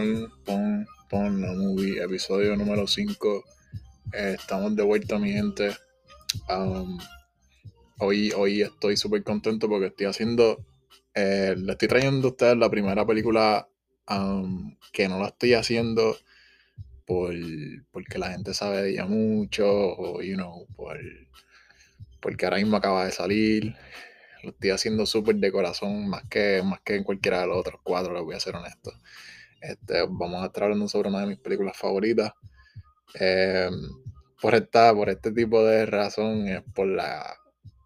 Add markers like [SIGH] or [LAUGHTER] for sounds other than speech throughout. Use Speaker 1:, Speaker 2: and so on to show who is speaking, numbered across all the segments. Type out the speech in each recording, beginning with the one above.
Speaker 1: pon, pon, pon la movie, episodio número 5. Eh, estamos de vuelta, mi gente. Um, hoy, hoy estoy súper contento porque estoy haciendo, eh, le estoy trayendo a ustedes la primera película um, que no la estoy haciendo por, porque la gente sabe de ella mucho, o, you know, por, porque ahora mismo acaba de salir. Lo estoy haciendo súper de corazón, más que, más que en cualquiera de los otros cuatro, les voy a ser honesto. Este, vamos a estar hablando sobre una de mis películas favoritas. Em, por, esta, por este tipo de razón es por la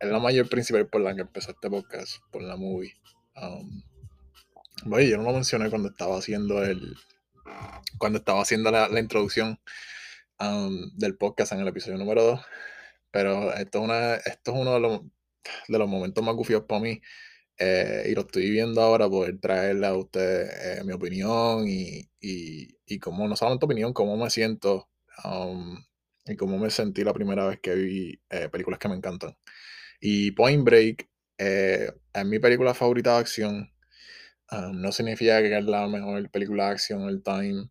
Speaker 1: es la mayor principal por la que empezó este podcast, por la movie. Um, yo no lo mencioné cuando estaba haciendo el cuando estaba haciendo la, introducción um, del podcast en el episodio número 2. Pero esto es, una, esto es uno de los, de los momentos más gufios para mí. Eh, y lo estoy viendo ahora, poder traerle a ustedes eh, mi opinión y, y, y cómo, no solamente opinión, cómo me siento um, y cómo me sentí la primera vez que vi eh, películas que me encantan. Y Point Break es mi película favorita de acción. Um, no significa que es la mejor película de acción del time,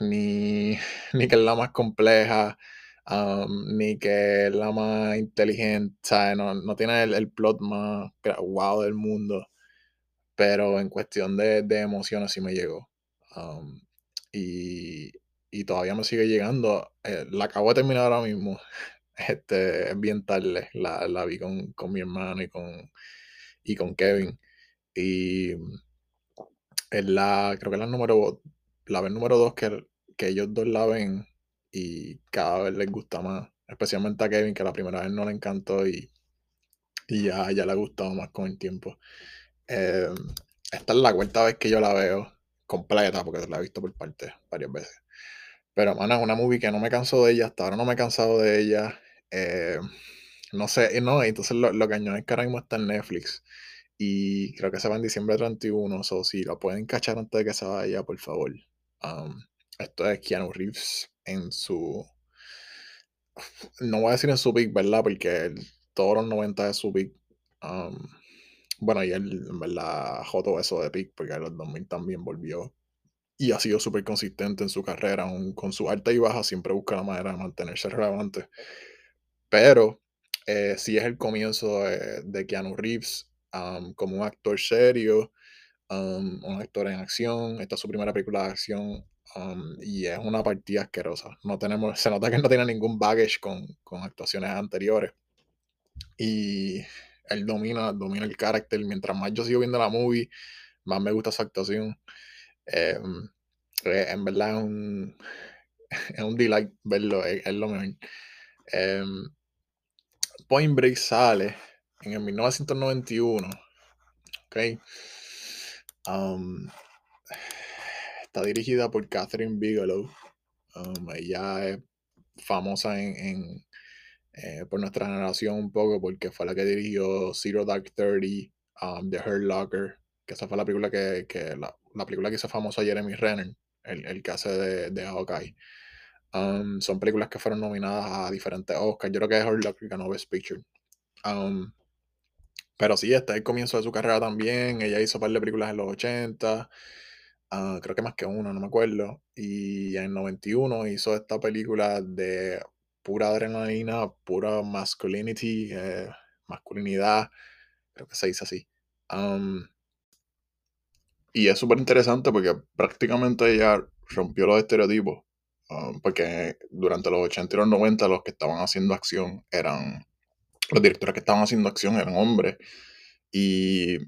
Speaker 1: ni, [LAUGHS] ni que es la más compleja Um, ni que es la más inteligente, No, no tiene el, plot más wow del mundo, pero en cuestión de, emociones sí me llegó. Um, y, todavía me sigue llegando. Eh, la acabo de terminar ahora mismo. [LAUGHS] Este, es bien tarde. La, vi con, mi hermano y con, y con Kevin. Y es la, creo que es la número, la vez número dos que, que ellos dos la ven y cada vez les gusta más. Especialmente a Kevin, que la primera vez no le encantó y, y ya, ya le ha gustado más con el tiempo. Em, esta es la cuarta vez que yo la veo completa, porque la he visto por partes varias veces. Pero, mano, es una movie que no me canso de ella, hasta ahora no me he cansado de ella. Em, no sé, no, entonces lo, lo cañón es que ahora mismo está en Netflix. Y creo que se va en diciembre 31, o si la pueden cachar antes de que se vaya, por favor. Esto es Keanu Reeves en su. No voy a decir en su pick, ¿verdad? Porque todos los 90 es su pick. Um, bueno, y él, en verdad, joto eso de pick, porque en los 2000 también volvió. Y ha sido súper consistente en su carrera, aún con su alta y baja, siempre busca la manera de mantenerse relevante. Pero eh, sí es el comienzo de, Keanu Reeves um, como un actor serio, um, un actor en acción. Esta es su primera película de acción Um, y es una partida asquerosa. No tenemos, se nota que no tiene ningún baggage con, actuaciones anteriores. Y él domina, domina el carácter. Mientras más yo sigo viendo la movie, más me gusta su actuación. Em, eh, en verdad es un, [LAUGHS] es un delight verlo, es, lo mejor. Em, Point Break sale en el 1991. Ok. Um, Está dirigida por Catherine Bigelow. Um, ella es famosa en, eh, por nuestra generación un poco porque fue la que dirigió Zero Dark Thirty, um, The Hurt Locker, que esa fue la película que, la, película que hizo famosa Jeremy Renner, el, el que hace de, de Hawkeye. Um, son películas que fueron nominadas a diferentes Oscars. Yo creo que Hurt Locker ganó Best Picture. pero sí, este es el comienzo de su carrera también. Ella hizo un par de películas en los 80. Ah, creo que más que uno, no me acuerdo. Y en 91 hizo esta película de pura adrenalina, pura masculinity, eh, masculinidad, creo que se dice así. y es súper interesante porque prácticamente ella rompió los estereotipos. porque durante los 80 y los 90 los que estaban haciendo acción eran, los directores que estaban haciendo acción eran hombres. Y,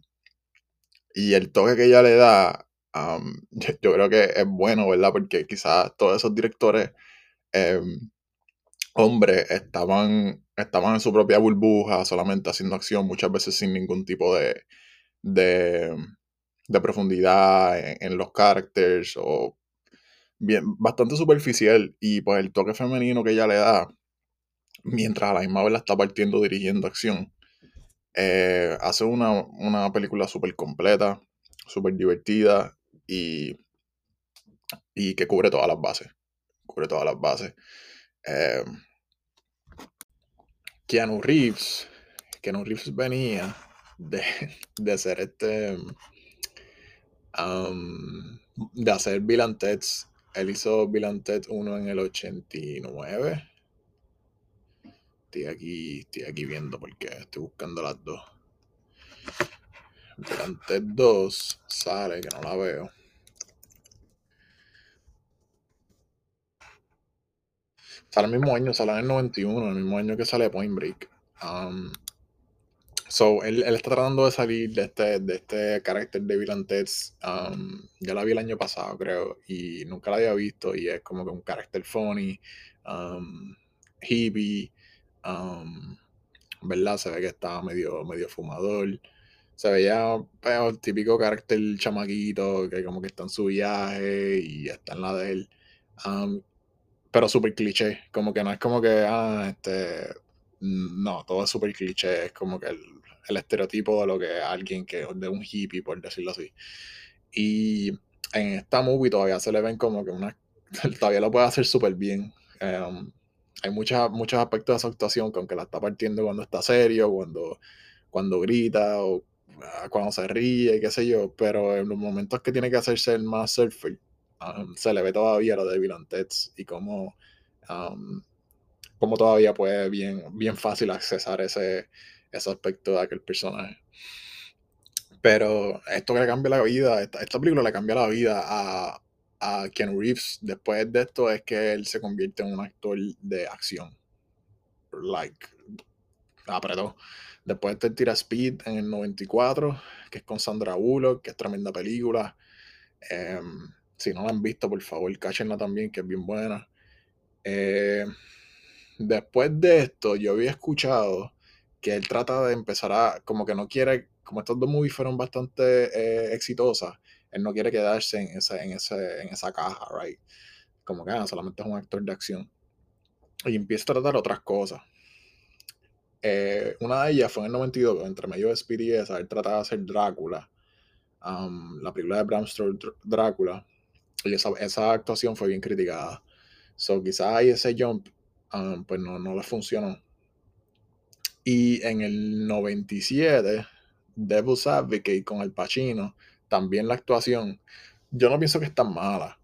Speaker 1: y el toque que ella le da [LAUGHS] yo, creo que es bueno, ¿verdad? Porque quizás todos esos directores em, hombres estaban, estaban en su propia burbuja, solamente haciendo acción, muchas veces sin ningún tipo de, de, profundidad en, los caracteres o bien, bastante superficial. Y pues el toque femenino que ella le da, mientras a la misma vez la está partiendo dirigiendo acción, eh, hace una, una película súper completa, súper divertida y, que cubre todas las bases. Cubre todas las bases. Eh, Keanu Reeves, Keanu Reeves venía de, de ser este, um, de hacer Bill. Él hizo Bill Ted 1 en el 89. Estoy aquí, estoy aquí viendo porque estoy buscando las dos. Bill Ted 2 sale, que no la veo. Sale el mismo año, sale en el 91, el mismo año que sale Point Break. Um, So, él, él, está tratando de salir de este, de este carácter de Ted's. Um, ya la vi el año pasado, creo, y nunca la había visto. Y es como que un carácter funny, um, hippie, um, ¿verdad? Se ve que está medio, medio fumador. Se veía pues, el típico carácter chamaquito que como que está en su viaje y está en la de él. Pero súper cliché, como que no es como que, ah, este, no, todo es súper cliché, es como que el, estereotipo de lo que alguien que de un hippie, por decirlo así. Y en esta movie todavía se le ven como que una. [LAUGHS] todavía lo puede hacer súper bien. Em, hay muchas, muchos aspectos de su actuación, que aunque la está partiendo cuando está serio, cuando, cuando grita o ah, cuando se ríe, qué sé yo, pero en los momentos que tiene que hacerse el más surfer, um, se le ve todavía lo de Bill y como, um, como todavía puede bien, bien fácil accesar ese, ese aspecto de aquel personaje. Pero esto que le cambia la vida, esta, película le cambia la vida a, a Ken Reeves después de esto es que él se convierte en un actor de acción. Like, apretó. Después de tira Speed en el 94, que es con Sandra Bullock, que es tremenda película. Em, si no la han visto, por favor, cáchenla también, que es bien buena. Eh, después de esto, yo había escuchado que él trata de empezar a, como que no quiere, como estos dos movies fueron bastante eh, exitosas, él no quiere quedarse en, ese, en, ese, en esa caja, right? Como que ah, solamente es un actor de acción. Y empieza a tratar otras cosas. Eh, una de ellas fue en el 92, entre medio de Speedy y esa, él trataba de hacer Drácula, um, la película de Bram Stoker, Drácula, esa, esa, actuación fue bien criticada. So, quizás ahí ese jump, um, pues no, no le funcionó. Y en el 97, Devil's Advocate con el Pacino, también la actuación, yo no pienso que es tan mala.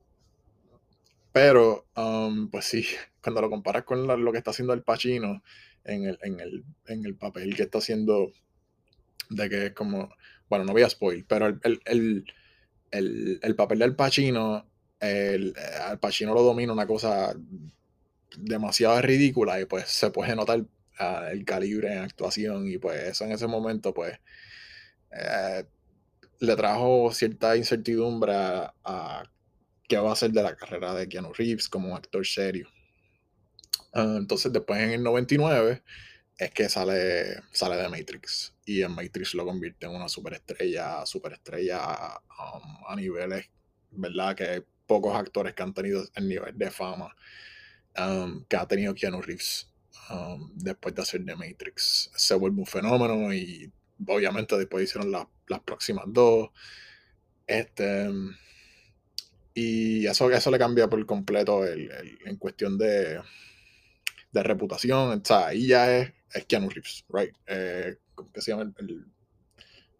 Speaker 1: Pero, um, pues sí, [LAUGHS] cuando lo comparas con lo que está haciendo el Pacino en el, en, el, papel que está haciendo, de que es como, bueno, no voy a spoil, pero el, el papel del Pacino, el, al Pacino lo domina una cosa demasiado ridícula y pues se puede notar el calibre en actuación y pues eso en ese momento pues eh, le trajo cierta incertidumbre a, qué va a ser de la carrera de Keanu Reeves como actor serio. Ah, entonces después en el 99 es que sale, sale de Matrix y en Matrix lo convierte en una superestrella, superestrella um, a niveles, ¿verdad? Que pocos actores que han tenido el nivel de fama um, que ha tenido Keanu Reeves. Um, después de hacer The Matrix. Se vuelve un fenómeno y obviamente después hicieron las próximas dos. Este, y eso, eso le cambia por completo el, en cuestión de, de reputación. O sea, ahí ya es, es Keanu Reeves, right? Eh, que se llama el,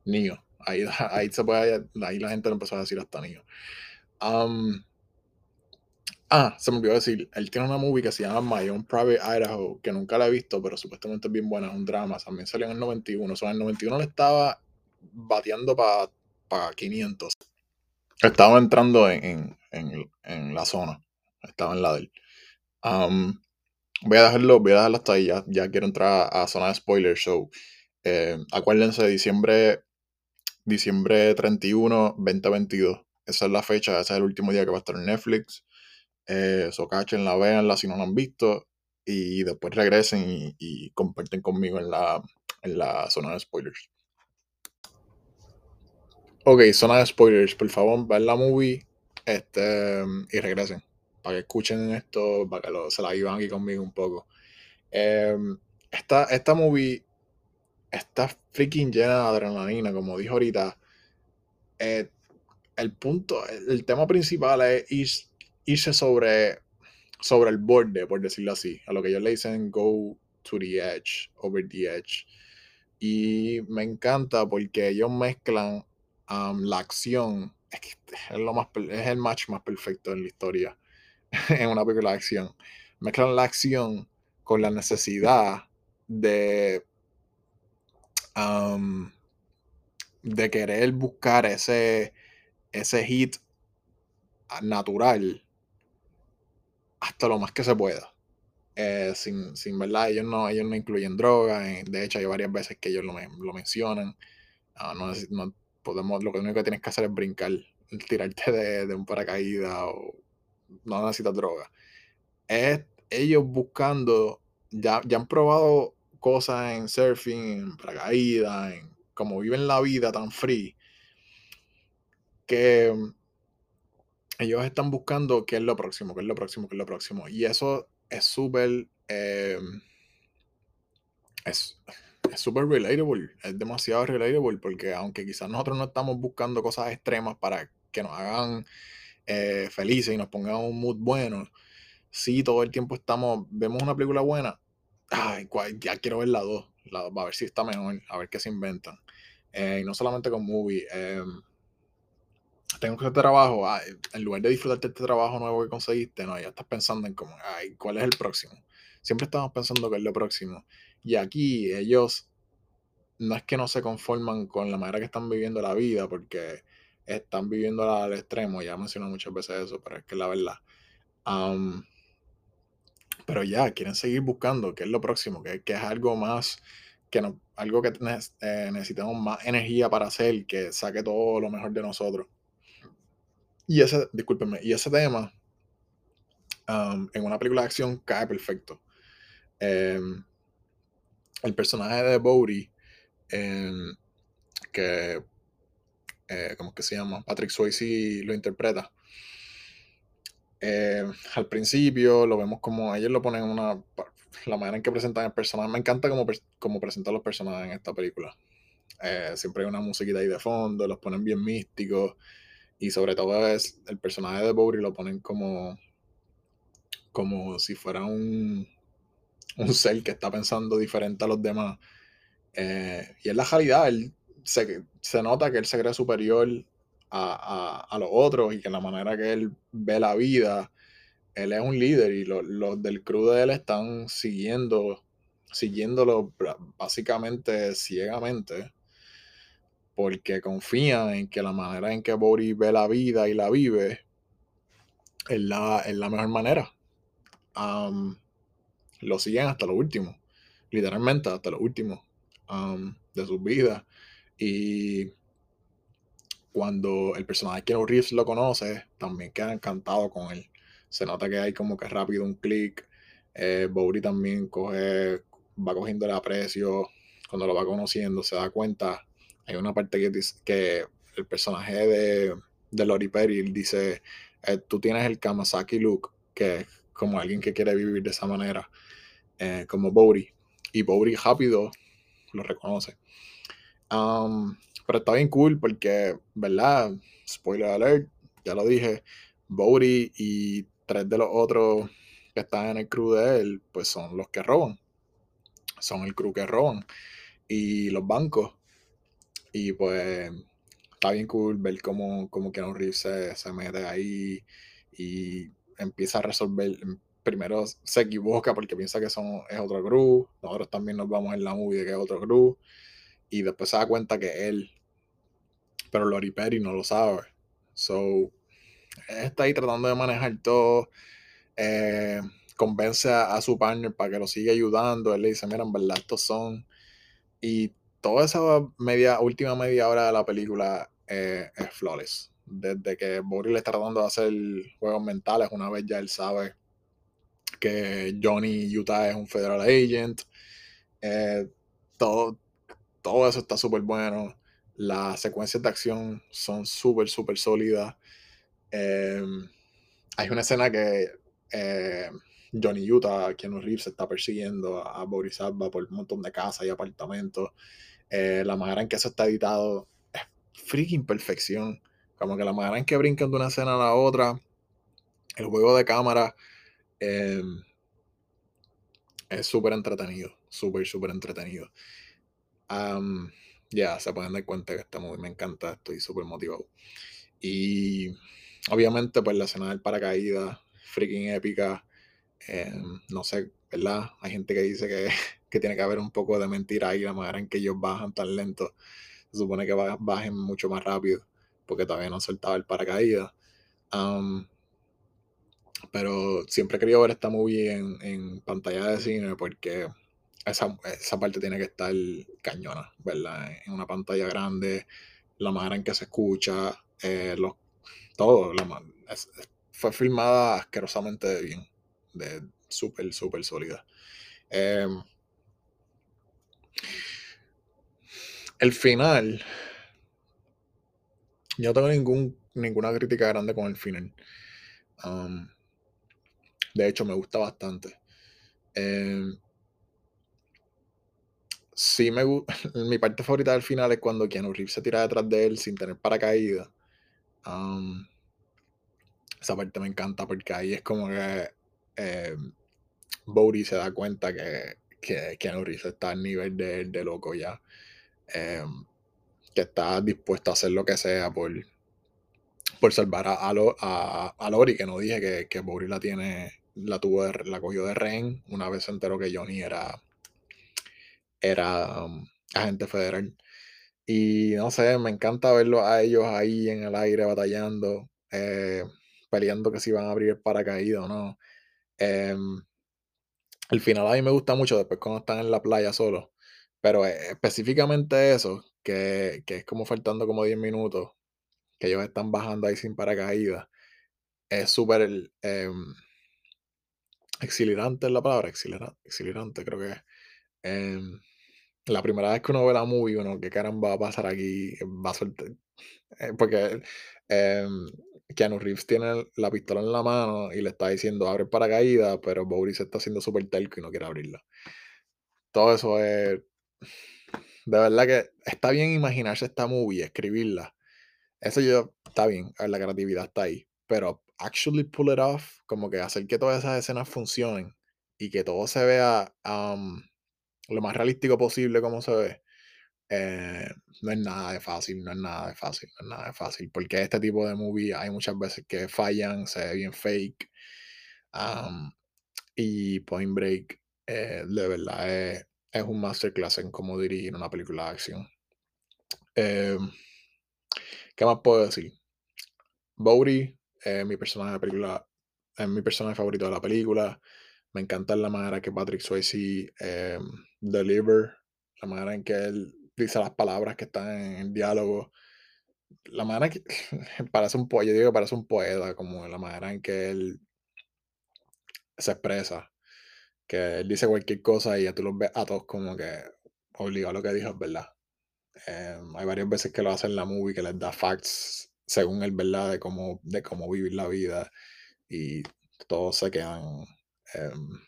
Speaker 1: niño Ahí, ahí, se puede, ahí la gente lo empezó a decir hasta niño Um, Ah, se me olvidó decir, él tiene una movie que se llama My Own Private Idaho, que nunca la he visto, pero supuestamente es bien buena, es un drama, también salió en el 91, o sea, en el 91 le estaba bateando para pa 500. Estaba entrando en, la zona, estaba en la del. voy a dejarlo, voy a dejarlo hasta ahí, ya, quiero entrar a, zona de spoiler show. Eh, acuérdense, diciembre, diciembre 31, 2022. Esa es la fecha, ese es el último día que va a estar en Netflix. Eh, so la véanla si no la han visto. Y después regresen y, comparten conmigo en la, en la zona de spoilers. Ok, zona de spoilers. Por favor, vean la movie este, y regresen. Para que escuchen esto, para que se la vivan aquí conmigo un poco. Em, esta, esta movie está freaking llena de adrenalina, como dijo ahorita. Eh, el punto, el, tema principal es irse sobre, sobre el borde, por decirlo así, a lo que ellos le dicen go to the edge, over the edge. Y me encanta porque ellos mezclan la acción es, lo más, es el match más perfecto en la historia [LAUGHS] en una película de acción. Mezclan la acción con la necesidad de, de querer buscar ese, ese hit natural hasta lo más que se pueda. Eh, sin, sin, verdad, ellos no, ellos no incluyen droga. De hecho, hay varias veces que ellos lo, lo mencionan. Ah, no, no, podemos, lo único que tienes que hacer es brincar, tirarte de, de un paracaídas o no necesitas droga. Es ellos buscando, ya, ya han probado cosas en surfing, en paracaídas, en cómo viven la vida tan free, que ellos están buscando qué es lo próximo, qué es lo próximo, qué es lo próximo. Y eso es súper... Em, es súper relatable, es demasiado relatable porque aunque quizás nosotros no estamos buscando cosas extremas para que nos hagan eh, felices y nos pongan un mood bueno, sí, todo el tiempo estamos, vemos una película buena, ay, ya quiero ver la 2, a ver si está mejor, a ver qué se inventan. Eh, y no solamente con movie. Em, tengo hacer trabajo, en lugar de disfrutarte este trabajo nuevo que conseguiste, no, ya estás pensando en cómo, ay, cuál es el próximo. Siempre estamos pensando que es lo próximo. Y aquí ellos no es que no se conforman con la manera que están viviendo la vida, porque están viviendo al extremo, ya mencionado muchas veces eso, pero es que la verdad. pero ya, quieren seguir buscando qué es lo próximo, que, que es algo más, que no, algo que eh, necesitamos más energía para hacer, que saque todo lo mejor de nosotros. Y ese, discúlpenme, y ese tema en una película de acción cae perfecto. Em, el personaje de Bodhi, em, que, eh, ¿cómo que se llama? Patrick Swayze lo interpreta. Em, al principio lo vemos como ellos lo ponen en una la manera en que presentan el personaje me encanta como, como presentan los personajes en esta película eh, siempre hay una musiquita ahí de fondo los ponen bien místicos y sobre todo es el personaje de Bowery lo ponen como, como si fuera un, un ser que está pensando diferente a los demás. Eh, y es la realidad, él se, se, nota que él se cree superior a, a, a, los otros y que la manera que él ve la vida, él es un líder y los, del crew de él están siguiendo, siguiéndolo básicamente ciegamente porque confían en que la manera en que Boris ve la vida y la vive es la, la mejor manera. lo siguen hasta lo último, literalmente hasta lo último de sus vidas. Y cuando el personaje que Reeves lo conoce, también queda encantado con él. Se nota que hay como que rápido un clic. Eh, también coge, va cogiendo el aprecio cuando lo va conociendo, se da cuenta hay una parte que dice que el personaje de, Lori Perry dice, eh, tú tienes el Kamasaki look, que es como alguien que quiere vivir de esa manera, eh, como Bori. Y Bori rápido lo reconoce. Um, pero está bien cool porque, ¿verdad? Spoiler alert, ya lo dije, Bori y tres de los otros que están en el crew de él, pues son los que roban. Son el crew que roban. Y los bancos y pues está bien cool ver cómo, cómo Keanu Reeves se, se mete ahí y empieza a resolver. Primero se equivoca porque piensa que son, es otro crew. Nosotros también nos vamos en la movie de que es otro crew. Y después se da cuenta que él. Pero Lori Perry no lo sabe. So, está ahí tratando de manejar todo. Eh, convence a, a, su partner para que lo siga ayudando. Él le dice, mira, en verdad estos son. Y toda esa media, última media hora de la película eh, es flawless. Desde que Boris le está tratando de hacer juegos mentales, una vez ya él sabe que Johnny Utah es un federal agent. Eh, todo, todo eso está súper bueno. Las secuencias de acción son súper, súper sólidas. Em, hay una escena que eh, Johnny Utah, Keanu Reeves, está persiguiendo a, Boris Alba por un montón de casas y apartamentos. Eh, la manera en que eso está editado es freaking perfección. Como que la manera en que brincan de una escena a la otra, el juego de cámara em, es súper entretenido, súper, súper entretenido. ya, se pueden dar cuenta que esta movie me encanta, estoy súper motivado. Y obviamente, pues la escena del paracaídas, freaking épica. Eh, no sé, ¿verdad? Hay gente que dice que, [LAUGHS] que, tiene que haber un poco de mentira ahí, la manera en que ellos bajan tan lento. Se supone que bajen mucho más rápido, porque todavía no han soltado el paracaídas. Pero siempre he querido ver esta movie en, en pantalla de cine porque esa, esa, parte tiene que estar cañona, ¿verdad? En una pantalla grande, la manera en que se escucha, eh, los, todo. La, es, fue filmada asquerosamente bien, súper, súper sólida. Eh, el final, yo no tengo ningún, ninguna crítica grande con el final. Um, de hecho, me gusta bastante. Eh, sí me. [LAUGHS] Mi parte favorita del final es cuando Keanu Reeves se tira detrás de él sin tener paracaídas. Um, esa parte me encanta porque ahí es como que eh, se da cuenta que, que Keanu Reeves está al nivel de, de loco ya. Eh, que está dispuesto a hacer lo que sea por, por salvar a, a, a, Lori, que no dije que, que la tiene, la tuvo la cogió de rehén una vez se enteró que Johnny era, era um, agente federal. Y no sé, me encanta verlos a ellos ahí en el aire batallando, eh, peleando que si van a abrir el paracaídas o no. Em, el final a mí me gusta mucho después cuando están en la playa solo. Pero eh, específicamente eso, que, que, es como faltando como 10 minutos, que ellos están bajando ahí sin paracaídas, es súper eh, exhilarante la palabra, exhilarante, creo que es. Em, la primera vez que uno ve la movie, uno, ¿qué caramba va a pasar aquí? Va a soltar. Eh, porque eh, Keanu Reeves tiene la pistola en la mano y le está diciendo abre paracaídas, pero Boris está haciendo súper telco y no quiere abrirla. Todo eso es. De verdad que está bien imaginarse esta movie, escribirla. Eso yo, está bien, la creatividad está ahí. Pero actually pull it off, como que hacer que todas esas escenas funcionen y que todo se vea um, lo más realístico posible como se ve, eh, no es nada de fácil, no es nada de fácil, no es nada de fácil, porque este tipo de movie hay muchas veces que fallan, se ve bien fake, y Point Break eh, de verdad es, es, un masterclass en cómo dirigir una película de acción. Em, ¿Qué más puedo decir? Bodhi es mi personaje de película, es mi personaje favorito de la película. Me encanta la manera que Patrick Swayze eh, deliver, la manera en que él dice las palabras que están en el diálogo. La manera que [LAUGHS] parece un poeta, yo digo que parece un poeta, como la manera en que él se expresa. Que él dice cualquier cosa y ya tú los ves a todos como que obligado a lo que dijo es verdad. Em, hay varias veces que lo hace en la movie que les da facts según el verdad de cómo, de cómo vivir la vida y todos se quedan em,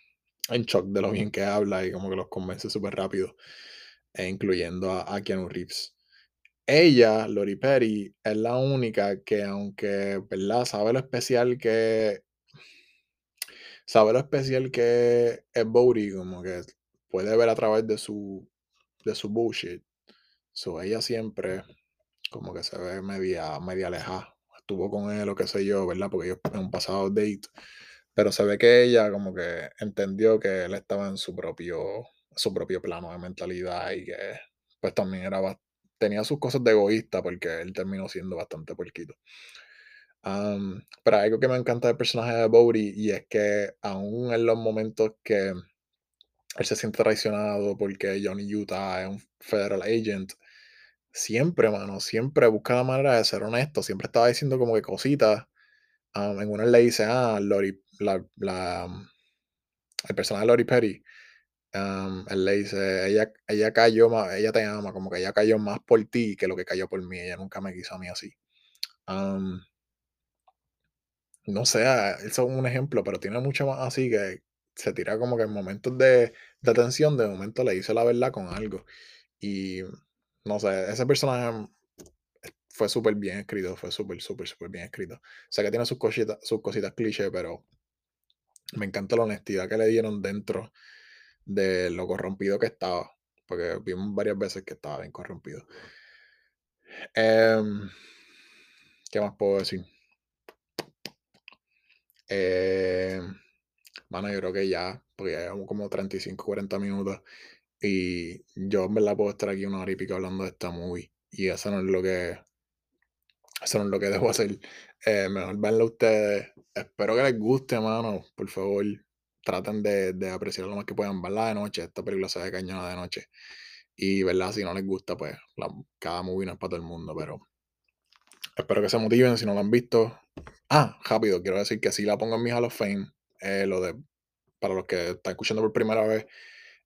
Speaker 1: en shock de lo bien que habla y como que los convence súper rápido e incluyendo a, a Keanu Reeves. Ella, Lori Perry, es la única que, aunque, ¿verdad? Sabe lo especial que. Sabe lo especial que es Bodhi, como que puede ver a través de su, de su bullshit. So, ella siempre, como que se ve media, media alejada. Estuvo con él o qué sé yo, ¿verdad? Porque ellos en un pasado date. Pero se ve que ella, como que entendió que él estaba en su propio su propio plano de mentalidad y que pues también era tenía sus cosas de egoísta porque él terminó siendo bastante puerquito. pero algo que me encanta del personaje de Bodhi y es que aún en los momentos que él se siente traicionado porque Johnny Utah es un federal agent, siempre, mano, siempre busca la manera de ser honesto, siempre estaba diciendo como que cositas. en una le dice, ah, Lori, la, la, el personaje de Lori Perry él le dice, ella, ella cayó ella te ama, como que ella cayó más por ti que lo que cayó por mí, ella nunca me quiso a mí así. no sé, ah, eso es un ejemplo, pero tiene mucho más así que se tira como que en momentos de, de tensión, de momento le dice la verdad con algo. Y no sé, ese personaje fue súper bien escrito, fue súper, súper, súper bien escrito. Sé que tiene sus cositas, sus cositas cliché, pero me encanta la honestidad que le dieron dentro de lo corrompido que estaba, porque vimos varias veces que estaba bien corrompido. Em, ¿Qué más puedo decir? Eh, mano, yo creo que ya, porque ya llevamos como 35, 40 minutos. Y yo en verdad puedo estar aquí una hora y pico hablando de esta movie. Y eso no es lo que. Eso no es lo que [LAUGHS] debo hacer. Eh, mejor verla ustedes. Espero que les guste, mano. Por favor, traten de, de apreciar lo más que puedan. Verla de noche. Esta película se ve cañona de noche. Y verdad, si no les gusta, pues cada movie no es para todo el mundo. Pero espero que se motiven si no lo han visto. Ah, rápido, quiero decir que si la pongo en mi Hall of Fame. Eh, lo de. Para los que están escuchando por primera vez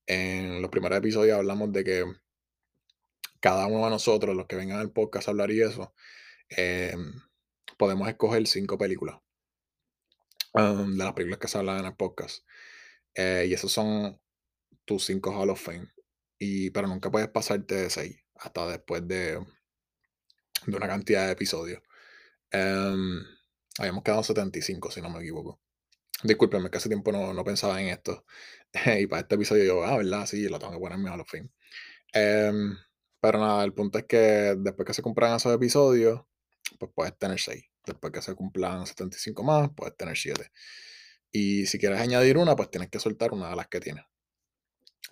Speaker 1: en los primeros episodios hablamos de que cada uno de nosotros, los que vengan al podcast a hablar y eso, em, podemos escoger cinco películas um, de las películas que se hablan en el podcast. Eh, y esos son tus cinco Hall of Fame. Y, pero nunca puedes pasarte de seis hasta después de, de una cantidad de episodios. Um, habíamos quedado 75, si no me equivoco. Discúlpenme, que hace tiempo no, no pensaba en esto. [LAUGHS] y para este episodio yo, ah, ¿verdad? Sí, lo tengo que poner en mi Hall of Fame. Em, pero nada, el punto es que después que se cumplan esos episodios, pues puedes tener 6. Después que se cumplan 75 más, puedes tener 7. Y si quieres añadir una, pues tienes que soltar una de las que tienes.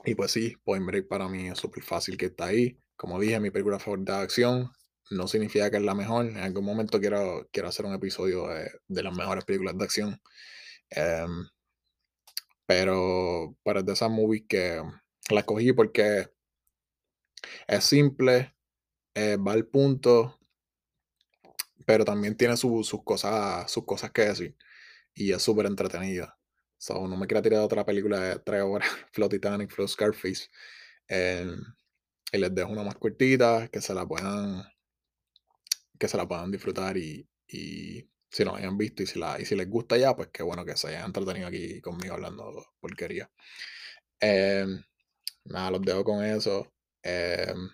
Speaker 1: Y pues sí, Point Break para mí es súper fácil que está ahí. Como dije, mi película favorita de acción. No significa que es la mejor. En algún momento quiero, quiero hacer un episodio de, de las mejores películas de acción. Em, pero, para de esas movies que la cogí porque es simple, eh, va al punto, pero también tiene sus cosas, sus cosas que decir. Y es súper entretenida. So, no me quiero tirar otra película de tres horas, [LAUGHS] Flow Titanic, Flow Scarface. Em, y les dejo una más cortita, que se la puedan, que se la puedan disfrutar y si no hayan visto y si, la, y si les gusta ya, pues qué bueno que se hayan entretenido aquí conmigo hablando porquería. Em, nada, los dejo con eso. Em,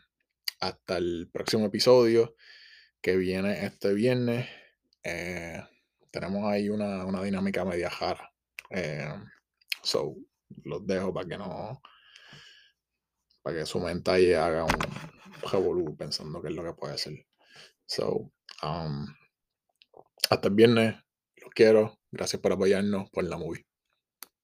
Speaker 1: hasta el próximo episodio que viene este viernes. Eh, tenemos ahí una, dinámica media jara. Em, so, los dejo para que no. Para que su mente ahí haga un revolú pensando qué es lo que puede ser. So, um, hasta el viernes. Los quiero. Gracias por apoyarnos por la movie.